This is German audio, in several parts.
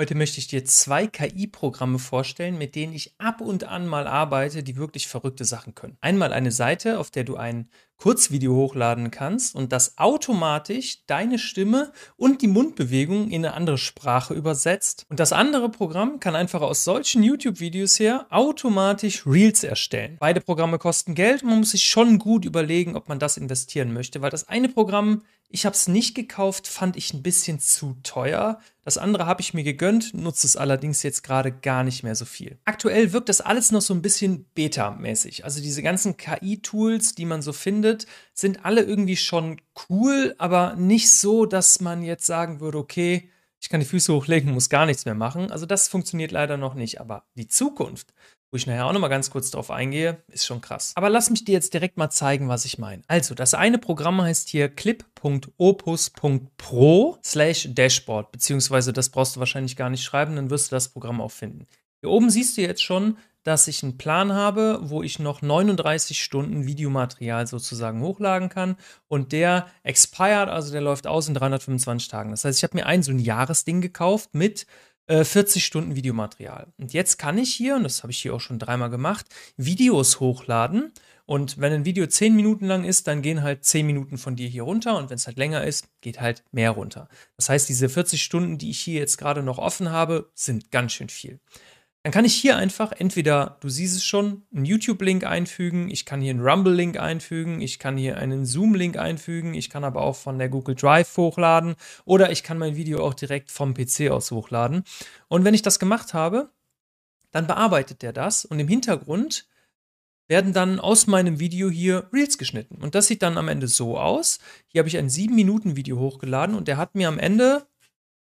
Heute möchte ich dir zwei KI-Programme vorstellen, mit denen ich ab und an mal arbeite, die wirklich verrückte Sachen können. Einmal eine Seite, auf der du ein Kurzvideo hochladen kannst und das automatisch deine Stimme und die Mundbewegung in eine andere Sprache übersetzt. Und das andere Programm kann einfach aus solchen YouTube-Videos her automatisch Reels erstellen. Beide Programme kosten Geld und man muss sich schon gut überlegen, ob man das investieren möchte, weil das eine Programm ich habe es nicht gekauft, fand ich ein bisschen zu teuer. Das andere habe ich mir gegönnt, nutze es allerdings jetzt gerade gar nicht mehr so viel. Aktuell wirkt das alles noch so ein bisschen beta-mäßig. Also diese ganzen KI-Tools, die man so findet, sind alle irgendwie schon cool, aber nicht so, dass man jetzt sagen würde, okay, ich kann die Füße hochlegen, muss gar nichts mehr machen. Also das funktioniert leider noch nicht. Aber die Zukunft, wo ich nachher auch nochmal ganz kurz drauf eingehe, ist schon krass. Aber lass mich dir jetzt direkt mal zeigen, was ich meine. Also, das eine Programm heißt hier clip.opus.pro slash dashboard, beziehungsweise das brauchst du wahrscheinlich gar nicht schreiben, dann wirst du das Programm auch finden. Hier oben siehst du jetzt schon, dass ich einen Plan habe, wo ich noch 39 Stunden Videomaterial sozusagen hochladen kann und der expired, also der läuft aus in 325 Tagen. Das heißt, ich habe mir ein so ein Jahresding gekauft mit 40 äh, Stunden Videomaterial. Und jetzt kann ich hier, und das habe ich hier auch schon dreimal gemacht, Videos hochladen. Und wenn ein Video 10 Minuten lang ist, dann gehen halt 10 Minuten von dir hier runter. Und wenn es halt länger ist, geht halt mehr runter. Das heißt, diese 40 Stunden, die ich hier jetzt gerade noch offen habe, sind ganz schön viel. Dann kann ich hier einfach entweder, du siehst es schon, einen YouTube-Link einfügen, ich kann hier einen Rumble-Link einfügen, ich kann hier einen Zoom-Link einfügen, ich kann aber auch von der Google Drive hochladen oder ich kann mein Video auch direkt vom PC aus hochladen. Und wenn ich das gemacht habe, dann bearbeitet der das und im Hintergrund werden dann aus meinem Video hier Reels geschnitten. Und das sieht dann am Ende so aus. Hier habe ich ein 7-Minuten-Video hochgeladen und der hat mir am Ende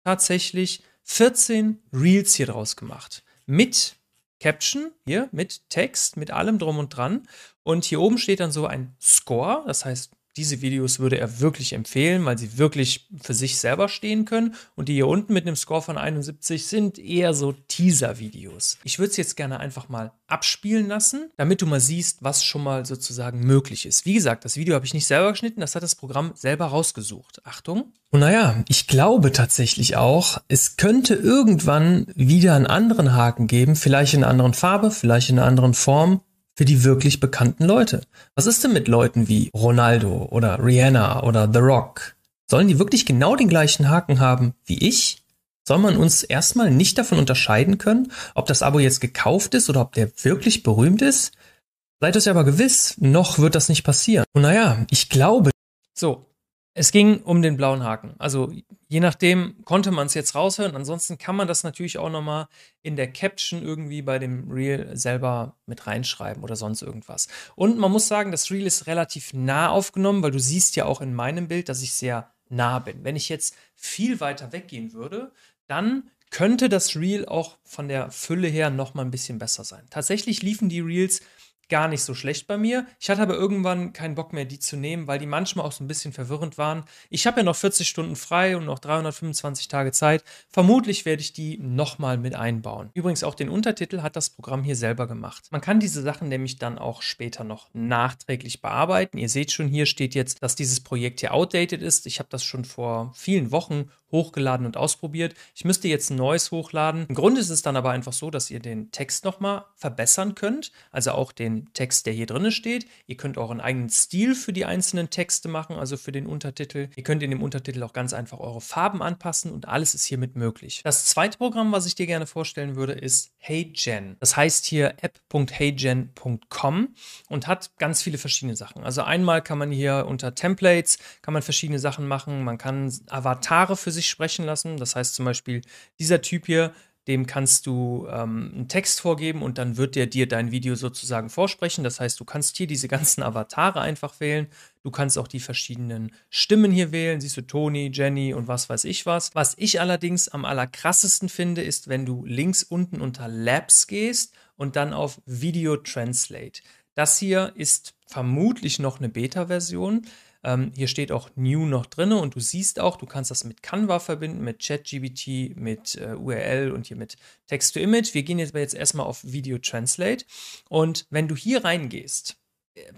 tatsächlich 14 Reels hier draus gemacht mit Caption, hier mit Text, mit allem drum und dran. Und hier oben steht dann so ein Score, das heißt, diese Videos würde er wirklich empfehlen, weil sie wirklich für sich selber stehen können. Und die hier unten mit einem Score von 71 sind eher so Teaser-Videos. Ich würde es jetzt gerne einfach mal abspielen lassen, damit du mal siehst, was schon mal sozusagen möglich ist. Wie gesagt, das Video habe ich nicht selber geschnitten, das hat das Programm selber rausgesucht. Achtung. Und naja, ich glaube tatsächlich auch, es könnte irgendwann wieder einen anderen Haken geben, vielleicht in einer anderen Farbe, vielleicht in einer anderen Form, für die wirklich bekannten Leute. Was ist denn mit Leuten wie Ronaldo oder Rihanna oder The Rock? Sollen die wirklich genau den gleichen Haken haben wie ich? Soll man uns erstmal nicht davon unterscheiden können, ob das Abo jetzt gekauft ist oder ob der wirklich berühmt ist? Seid es aber gewiss, noch wird das nicht passieren. Und naja, ich glaube. So, es ging um den blauen Haken. Also je nachdem konnte man es jetzt raushören. Ansonsten kann man das natürlich auch nochmal in der Caption irgendwie bei dem Reel selber mit reinschreiben oder sonst irgendwas. Und man muss sagen, das Reel ist relativ nah aufgenommen, weil du siehst ja auch in meinem Bild, dass ich sehr nah bin. Wenn ich jetzt viel weiter weggehen würde, dann könnte das Reel auch von der Fülle her nochmal ein bisschen besser sein. Tatsächlich liefen die Reels gar nicht so schlecht bei mir. Ich hatte aber irgendwann keinen Bock mehr, die zu nehmen, weil die manchmal auch so ein bisschen verwirrend waren. Ich habe ja noch 40 Stunden frei und noch 325 Tage Zeit. Vermutlich werde ich die nochmal mit einbauen. Übrigens auch den Untertitel hat das Programm hier selber gemacht. Man kann diese Sachen nämlich dann auch später noch nachträglich bearbeiten. Ihr seht schon, hier steht jetzt, dass dieses Projekt hier outdated ist. Ich habe das schon vor vielen Wochen hochgeladen und ausprobiert. Ich müsste jetzt ein neues hochladen. Im Grunde ist es dann aber einfach so, dass ihr den Text nochmal verbessern könnt. Also auch den Text, der hier drin steht. Ihr könnt euren eigenen Stil für die einzelnen Texte machen, also für den Untertitel. Ihr könnt in dem Untertitel auch ganz einfach eure Farben anpassen und alles ist hiermit möglich. Das zweite Programm, was ich dir gerne vorstellen würde, ist HeyGen. Das heißt hier app.heygen.com und hat ganz viele verschiedene Sachen. Also einmal kann man hier unter Templates kann man verschiedene Sachen machen. Man kann Avatare für sich sich sprechen lassen. Das heißt zum Beispiel, dieser Typ hier, dem kannst du ähm, einen Text vorgeben und dann wird der dir dein Video sozusagen vorsprechen. Das heißt, du kannst hier diese ganzen Avatare einfach wählen. Du kannst auch die verschiedenen Stimmen hier wählen. Siehst du Toni, Jenny und was weiß ich was. Was ich allerdings am allerkrassesten finde, ist, wenn du links unten unter Labs gehst und dann auf Video Translate. Das hier ist vermutlich noch eine Beta-Version. Ähm, hier steht auch New noch drin und du siehst auch, du kannst das mit Canva verbinden, mit ChatGBT, mit äh, URL und hier mit Text to Image. Wir gehen jetzt aber jetzt erstmal auf Video Translate und wenn du hier reingehst,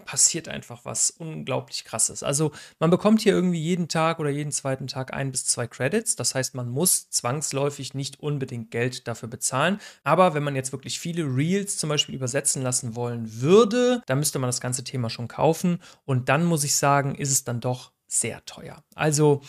passiert einfach was unglaublich krasses. Also man bekommt hier irgendwie jeden Tag oder jeden zweiten Tag ein bis zwei Credits. Das heißt, man muss zwangsläufig nicht unbedingt Geld dafür bezahlen. Aber wenn man jetzt wirklich viele Reels zum Beispiel übersetzen lassen wollen würde, dann müsste man das ganze Thema schon kaufen. Und dann muss ich sagen, ist es dann doch sehr teuer. Also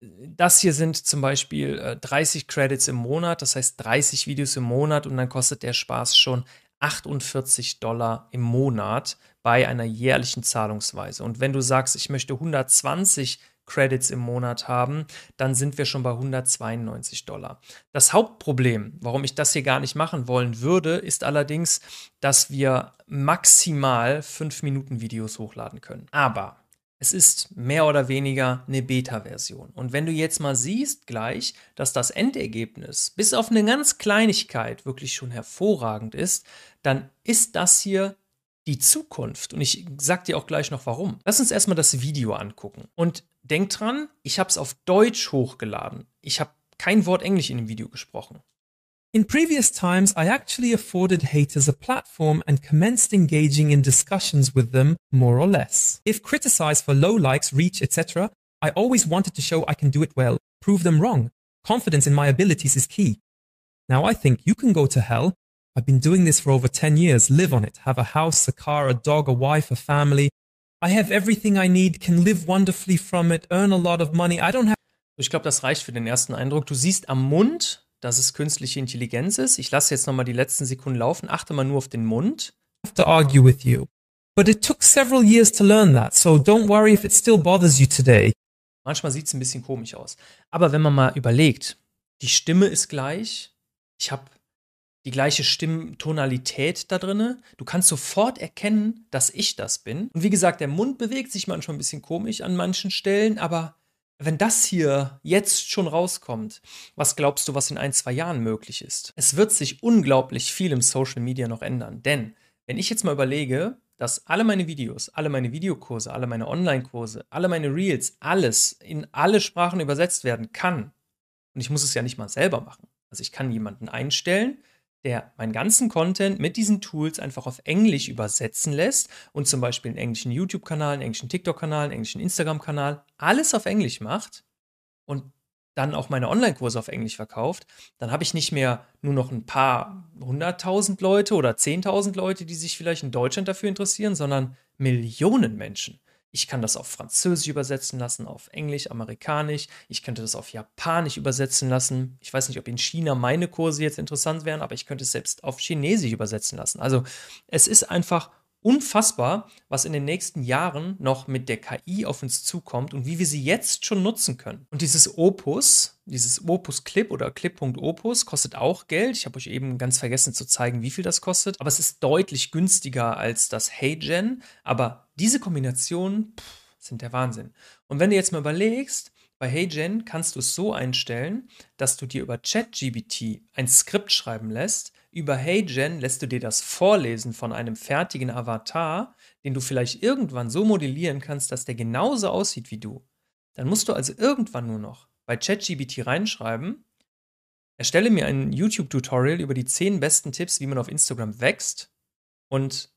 das hier sind zum Beispiel äh, 30 Credits im Monat, das heißt 30 Videos im Monat und dann kostet der Spaß schon 48 Dollar im Monat bei einer jährlichen Zahlungsweise. Und wenn du sagst, ich möchte 120 Credits im Monat haben, dann sind wir schon bei 192 Dollar. Das Hauptproblem, warum ich das hier gar nicht machen wollen würde, ist allerdings, dass wir maximal 5 Minuten Videos hochladen können. Aber es ist mehr oder weniger eine Beta-Version. Und wenn du jetzt mal siehst gleich, dass das Endergebnis bis auf eine ganz Kleinigkeit wirklich schon hervorragend ist, dann ist das hier die Zukunft. Und ich sag dir auch gleich noch warum. Lass uns erstmal das Video angucken. Und denk dran, ich habe es auf Deutsch hochgeladen. Ich habe kein Wort Englisch in dem Video gesprochen. In previous times, I actually afforded haters a platform and commenced engaging in discussions with them, more or less. If criticized for low likes, reach, etc., I always wanted to show I can do it well, prove them wrong. Confidence in my abilities is key. Now I think you can go to hell. I've been doing this for over 10 years, live on it, have a house, a car, a dog, a wife, a family. I have everything I need, can live wonderfully from it, earn a lot of money. I don't have. Ich glaube, das reicht für den ersten Eindruck. Du siehst am Mund, dass es künstliche Intelligenz ist. Ich lasse jetzt nochmal die letzten Sekunden laufen, achte mal nur auf den Mund. to argue with you. But it took several years to learn that, so don't worry if it still bothers you today. Manchmal sieht es ein bisschen komisch aus. Aber wenn man mal überlegt, die Stimme ist gleich, ich habe die gleiche Stimmtonalität da drinne. Du kannst sofort erkennen, dass ich das bin. Und wie gesagt, der Mund bewegt sich manchmal ein bisschen komisch an manchen Stellen, aber wenn das hier jetzt schon rauskommt, was glaubst du, was in ein, zwei Jahren möglich ist? Es wird sich unglaublich viel im Social Media noch ändern. Denn wenn ich jetzt mal überlege, dass alle meine Videos, alle meine Videokurse, alle meine Online-Kurse, alle meine Reels, alles in alle Sprachen übersetzt werden kann, und ich muss es ja nicht mal selber machen. Also ich kann jemanden einstellen, der meinen ganzen Content mit diesen Tools einfach auf Englisch übersetzen lässt und zum Beispiel einen englischen YouTube-Kanal, einen englischen TikTok-Kanal, einen englischen Instagram-Kanal, alles auf Englisch macht und dann auch meine Online-Kurse auf Englisch verkauft, dann habe ich nicht mehr nur noch ein paar hunderttausend Leute oder zehntausend Leute, die sich vielleicht in Deutschland dafür interessieren, sondern Millionen Menschen. Ich kann das auf Französisch übersetzen lassen, auf Englisch, Amerikanisch. Ich könnte das auf Japanisch übersetzen lassen. Ich weiß nicht, ob in China meine Kurse jetzt interessant wären, aber ich könnte es selbst auf Chinesisch übersetzen lassen. Also es ist einfach unfassbar, was in den nächsten Jahren noch mit der KI auf uns zukommt und wie wir sie jetzt schon nutzen können. Und dieses Opus, dieses Opus Clip oder Clip.opus kostet auch Geld. Ich habe euch eben ganz vergessen zu zeigen, wie viel das kostet, aber es ist deutlich günstiger als das HeyGen, aber diese Kombinationen sind der Wahnsinn. Und wenn du jetzt mal überlegst, bei HeyGen kannst du es so einstellen, dass du dir über ChatGBT ein Skript schreiben lässt, über HeyGen lässt du dir das vorlesen von einem fertigen Avatar, den du vielleicht irgendwann so modellieren kannst, dass der genauso aussieht wie du. Dann musst du also irgendwann nur noch bei ChatGBT reinschreiben, erstelle mir ein YouTube-Tutorial über die 10 besten Tipps, wie man auf Instagram wächst und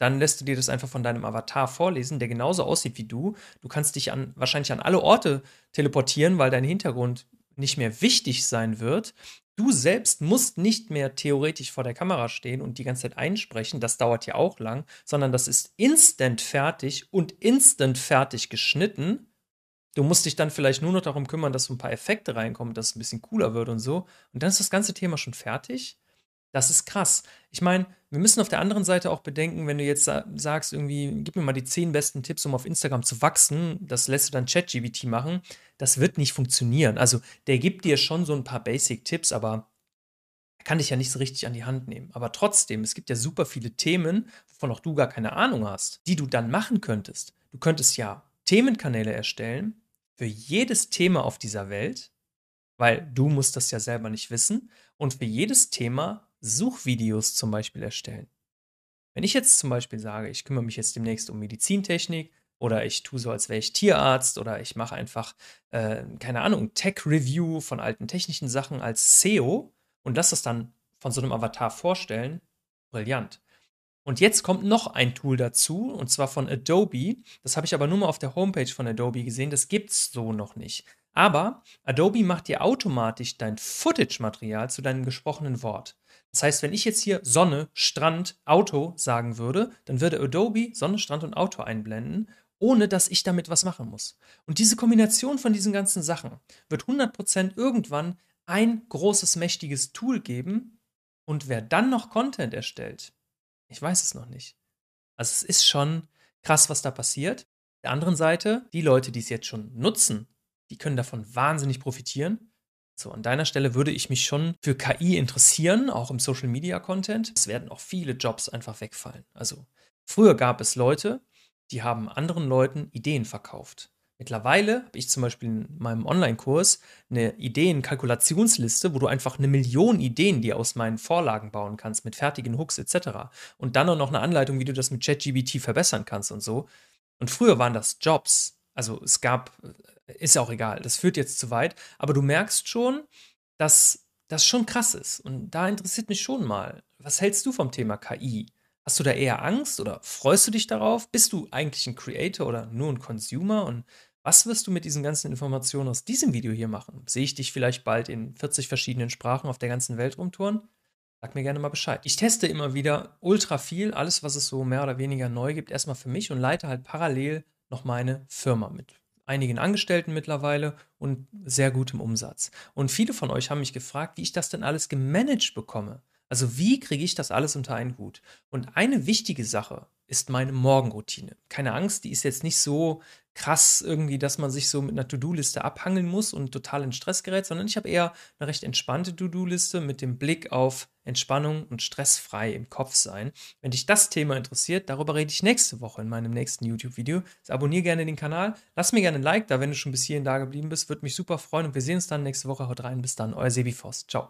dann lässt du dir das einfach von deinem Avatar vorlesen, der genauso aussieht wie du. Du kannst dich an, wahrscheinlich an alle Orte teleportieren, weil dein Hintergrund nicht mehr wichtig sein wird. Du selbst musst nicht mehr theoretisch vor der Kamera stehen und die ganze Zeit einsprechen, das dauert ja auch lang, sondern das ist instant fertig und instant fertig geschnitten. Du musst dich dann vielleicht nur noch darum kümmern, dass so ein paar Effekte reinkommen, dass es ein bisschen cooler wird und so. Und dann ist das ganze Thema schon fertig. Das ist krass. Ich meine, wir müssen auf der anderen Seite auch bedenken, wenn du jetzt sagst, irgendwie, gib mir mal die zehn besten Tipps, um auf Instagram zu wachsen, das lässt du dann ChatGBT machen, das wird nicht funktionieren. Also, der gibt dir schon so ein paar Basic-Tipps, aber er kann dich ja nicht so richtig an die Hand nehmen. Aber trotzdem, es gibt ja super viele Themen, wovon auch du gar keine Ahnung hast, die du dann machen könntest. Du könntest ja Themenkanäle erstellen für jedes Thema auf dieser Welt, weil du musst das ja selber nicht wissen. Und für jedes Thema Suchvideos zum Beispiel erstellen. Wenn ich jetzt zum Beispiel sage, ich kümmere mich jetzt demnächst um Medizintechnik oder ich tue so, als wäre ich Tierarzt oder ich mache einfach, äh, keine Ahnung, Tech-Review von alten technischen Sachen als SEO und lasse das dann von so einem Avatar vorstellen, brillant. Und jetzt kommt noch ein Tool dazu, und zwar von Adobe. Das habe ich aber nur mal auf der Homepage von Adobe gesehen. Das gibt es so noch nicht. Aber Adobe macht dir automatisch dein Footage-Material zu deinem gesprochenen Wort. Das heißt, wenn ich jetzt hier Sonne, Strand, Auto sagen würde, dann würde Adobe Sonne, Strand und Auto einblenden, ohne dass ich damit was machen muss. Und diese Kombination von diesen ganzen Sachen wird 100% irgendwann ein großes, mächtiges Tool geben. Und wer dann noch Content erstellt, ich weiß es noch nicht. Also es ist schon krass, was da passiert. Der anderen Seite, die Leute, die es jetzt schon nutzen, die können davon wahnsinnig profitieren. So, an deiner Stelle würde ich mich schon für KI interessieren, auch im Social Media Content. Es werden auch viele Jobs einfach wegfallen. Also, früher gab es Leute, die haben anderen Leuten Ideen verkauft. Mittlerweile habe ich zum Beispiel in meinem Online-Kurs eine Ideen-Kalkulationsliste, wo du einfach eine Million Ideen dir aus meinen Vorlagen bauen kannst, mit fertigen Hooks etc. Und dann auch noch eine Anleitung, wie du das mit ChatGBT verbessern kannst und so. Und früher waren das Jobs. Also es gab, ist ja auch egal, das führt jetzt zu weit, aber du merkst schon, dass das schon krass ist. Und da interessiert mich schon mal, was hältst du vom Thema KI? Hast du da eher Angst oder freust du dich darauf? Bist du eigentlich ein Creator oder nur ein Consumer? Und was wirst du mit diesen ganzen Informationen aus diesem Video hier machen? Sehe ich dich vielleicht bald in 40 verschiedenen Sprachen auf der ganzen Welt rumtouren? Sag mir gerne mal Bescheid. Ich teste immer wieder ultra viel, alles, was es so mehr oder weniger neu gibt, erstmal für mich und leite halt parallel noch meine Firma mit einigen Angestellten mittlerweile und sehr gutem Umsatz. Und viele von euch haben mich gefragt, wie ich das denn alles gemanagt bekomme. Also wie kriege ich das alles unter einen Hut? Und eine wichtige Sache ist meine Morgenroutine. Keine Angst, die ist jetzt nicht so krass irgendwie, dass man sich so mit einer To-Do-Liste abhangeln muss und total in Stress gerät, sondern ich habe eher eine recht entspannte To-Do-Liste mit dem Blick auf Entspannung und stressfrei im Kopf sein. Wenn dich das Thema interessiert, darüber rede ich nächste Woche in meinem nächsten YouTube-Video. Also abonniere gerne den Kanal, lass mir gerne ein Like da, wenn du schon bis hierhin da geblieben bist, würde mich super freuen und wir sehen uns dann nächste Woche. Haut rein, bis dann, euer Sebi Voss. Ciao.